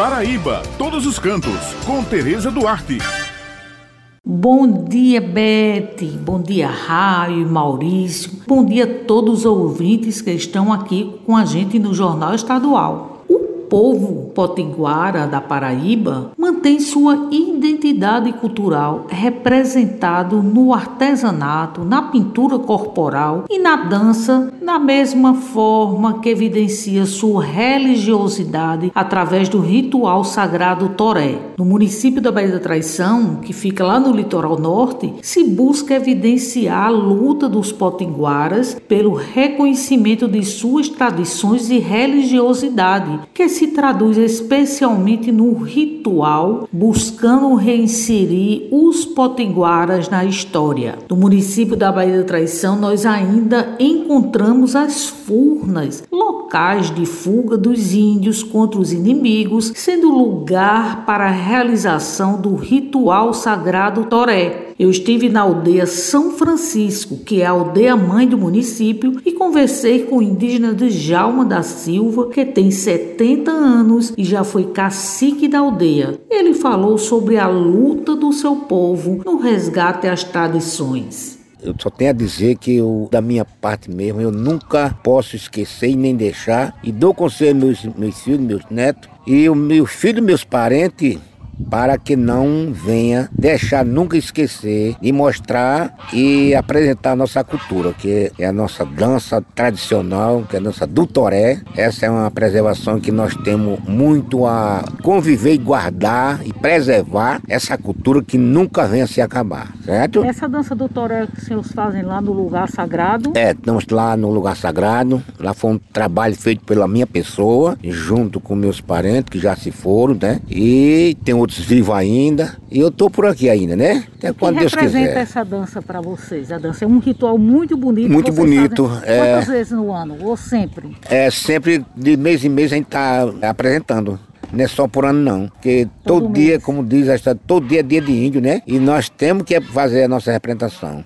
Paraíba, todos os cantos, com Tereza Duarte. Bom dia, Bete. Bom dia, Raio e Maurício. Bom dia a todos os ouvintes que estão aqui com a gente no Jornal Estadual povo potiguara da Paraíba mantém sua identidade cultural representado no artesanato, na pintura corporal e na dança, da mesma forma que evidencia sua religiosidade através do ritual sagrado Toré. No município da Baía da Traição, que fica lá no litoral norte, se busca evidenciar a luta dos potiguaras pelo reconhecimento de suas tradições e religiosidade, que se se traduz especialmente no ritual, buscando reinserir os potiguaras na história. No município da Baía da Traição, nós ainda encontramos as furnas, locais de fuga dos índios contra os inimigos, sendo lugar para a realização do ritual sagrado Toré eu estive na aldeia São Francisco, que é a aldeia mãe do município, e conversei com o indígena de Jalma da Silva, que tem 70 anos e já foi cacique da aldeia. Ele falou sobre a luta do seu povo no resgate às tradições. Eu só tenho a dizer que eu, da minha parte mesmo, eu nunca posso esquecer e nem deixar. E dou conselho aos meus, meus filhos, meus netos, e o meu filho, meus parentes, para que não venha deixar nunca esquecer de mostrar e apresentar a nossa cultura, que é a nossa dança tradicional, que é a nossa dutoré. Essa é uma preservação que nós temos muito a conviver e guardar e preservar essa cultura que nunca venha se acabar, certo? Essa dança do toré que os senhores fazem lá no lugar sagrado? É, estamos lá no lugar sagrado. Lá foi um trabalho feito pela minha pessoa, junto com meus parentes que já se foram, né? E tem outros vivos ainda. E eu tô por aqui ainda, né? Até quando Deus quiser. representa essa dança para vocês? A dança é um ritual muito bonito. Muito bonito. É... Quantas vezes no ano? Ou sempre? É, sempre de mês em mês a gente tá apresentando. Não é só por ano não, porque todo, todo dia, como diz a história, todo dia é dia de índio, né? E nós temos que fazer a nossa representação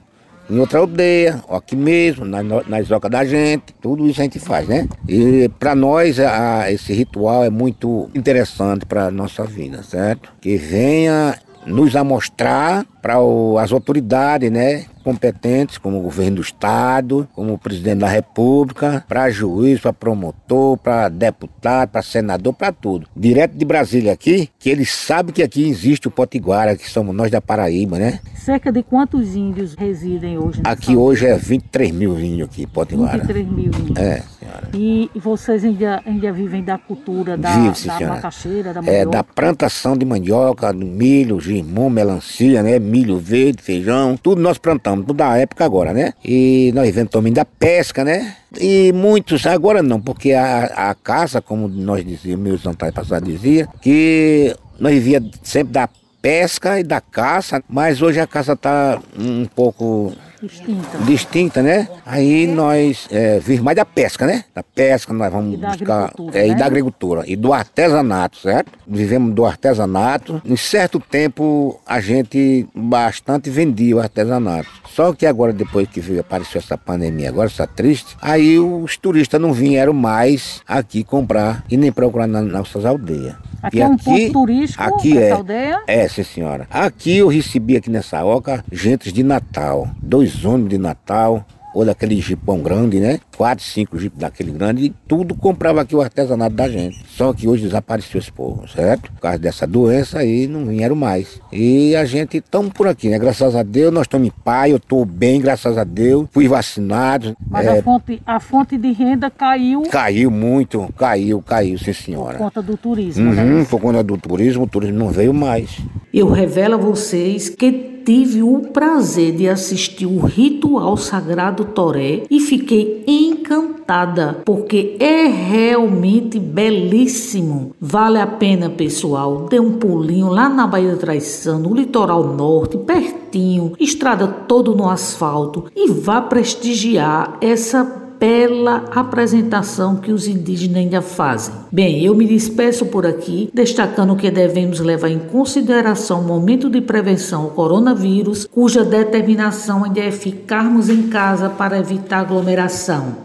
em outra aldeia, aqui mesmo, na, nas ocas da gente, tudo isso a gente faz, né? E para nós a, esse ritual é muito interessante para nossa vida, certo? Que venha nos amostrar para as autoridades, né? competentes, como o governo do estado, como o presidente da república, para juiz, para promotor, para deputado, para senador, para tudo. Direto de Brasília aqui, que eles sabem que aqui existe o Potiguara, que somos nós da Paraíba, né? Cerca de quantos índios residem hoje? Aqui hoje é 23 mil índios aqui, Potiguara. 23 mil índios. É, senhora. E vocês ainda, ainda vivem da cultura da, Vive, da macaxeira, da mandioca? É, da plantação de mandioca, do milho, gimão, melancia, né? Milho verde, feijão, tudo nós plantamos tudo da época agora, né? E nós vivemos também da pesca, né? E muitos, agora não, porque a, a caça, como nós dizíamos, meus antepassados diziam, que nós vivíamos sempre da pesca e da caça, mas hoje a caça está um pouco distinta. distinta, né? Aí nós é, vivemos mais da pesca, né? Da pesca nós vamos e buscar. É, né? E da agricultura. E do artesanato, certo? Vivemos do artesanato. Em certo tempo a gente bastante vendia o artesanato. Só que agora, depois que veio, apareceu essa pandemia, agora está triste, aí os turistas não vieram mais aqui comprar e nem procurar nas nossas aldeias. Aqui e é um aqui, ponto turístico aqui é, aldeia? É, sim senhora. Aqui eu recebi aqui nessa oca gentes de Natal, dois ônibus de Natal, ou daquele jipão grande, né? Quatro, cinco jipos daquele grande, e tudo comprava aqui o artesanato da gente. Só que hoje desapareceu esse povo, certo? Por causa dessa doença aí, não vieram mais. E a gente estamos por aqui, né? Graças a Deus, nós estamos em paz, eu estou bem, graças a Deus. Fui vacinado. Mas é... a, fonte, a fonte de renda caiu? Caiu muito, caiu, caiu, sim senhora. Por conta do turismo, uhum, né? Por conta do turismo, o turismo não veio mais. Eu revelo a vocês que tive o prazer de assistir o ritual sagrado Toré e fiquei encantada, porque é realmente belíssimo. Vale a pena, pessoal. Dê um pulinho lá na Baía da Traição, no litoral norte, pertinho, estrada todo no asfalto e vá prestigiar essa bela apresentação que os indígenas ainda fazem. Bem, eu me despeço por aqui, destacando que devemos levar em consideração o momento de prevenção ao coronavírus, cuja determinação ainda é ficarmos em casa para evitar aglomeração.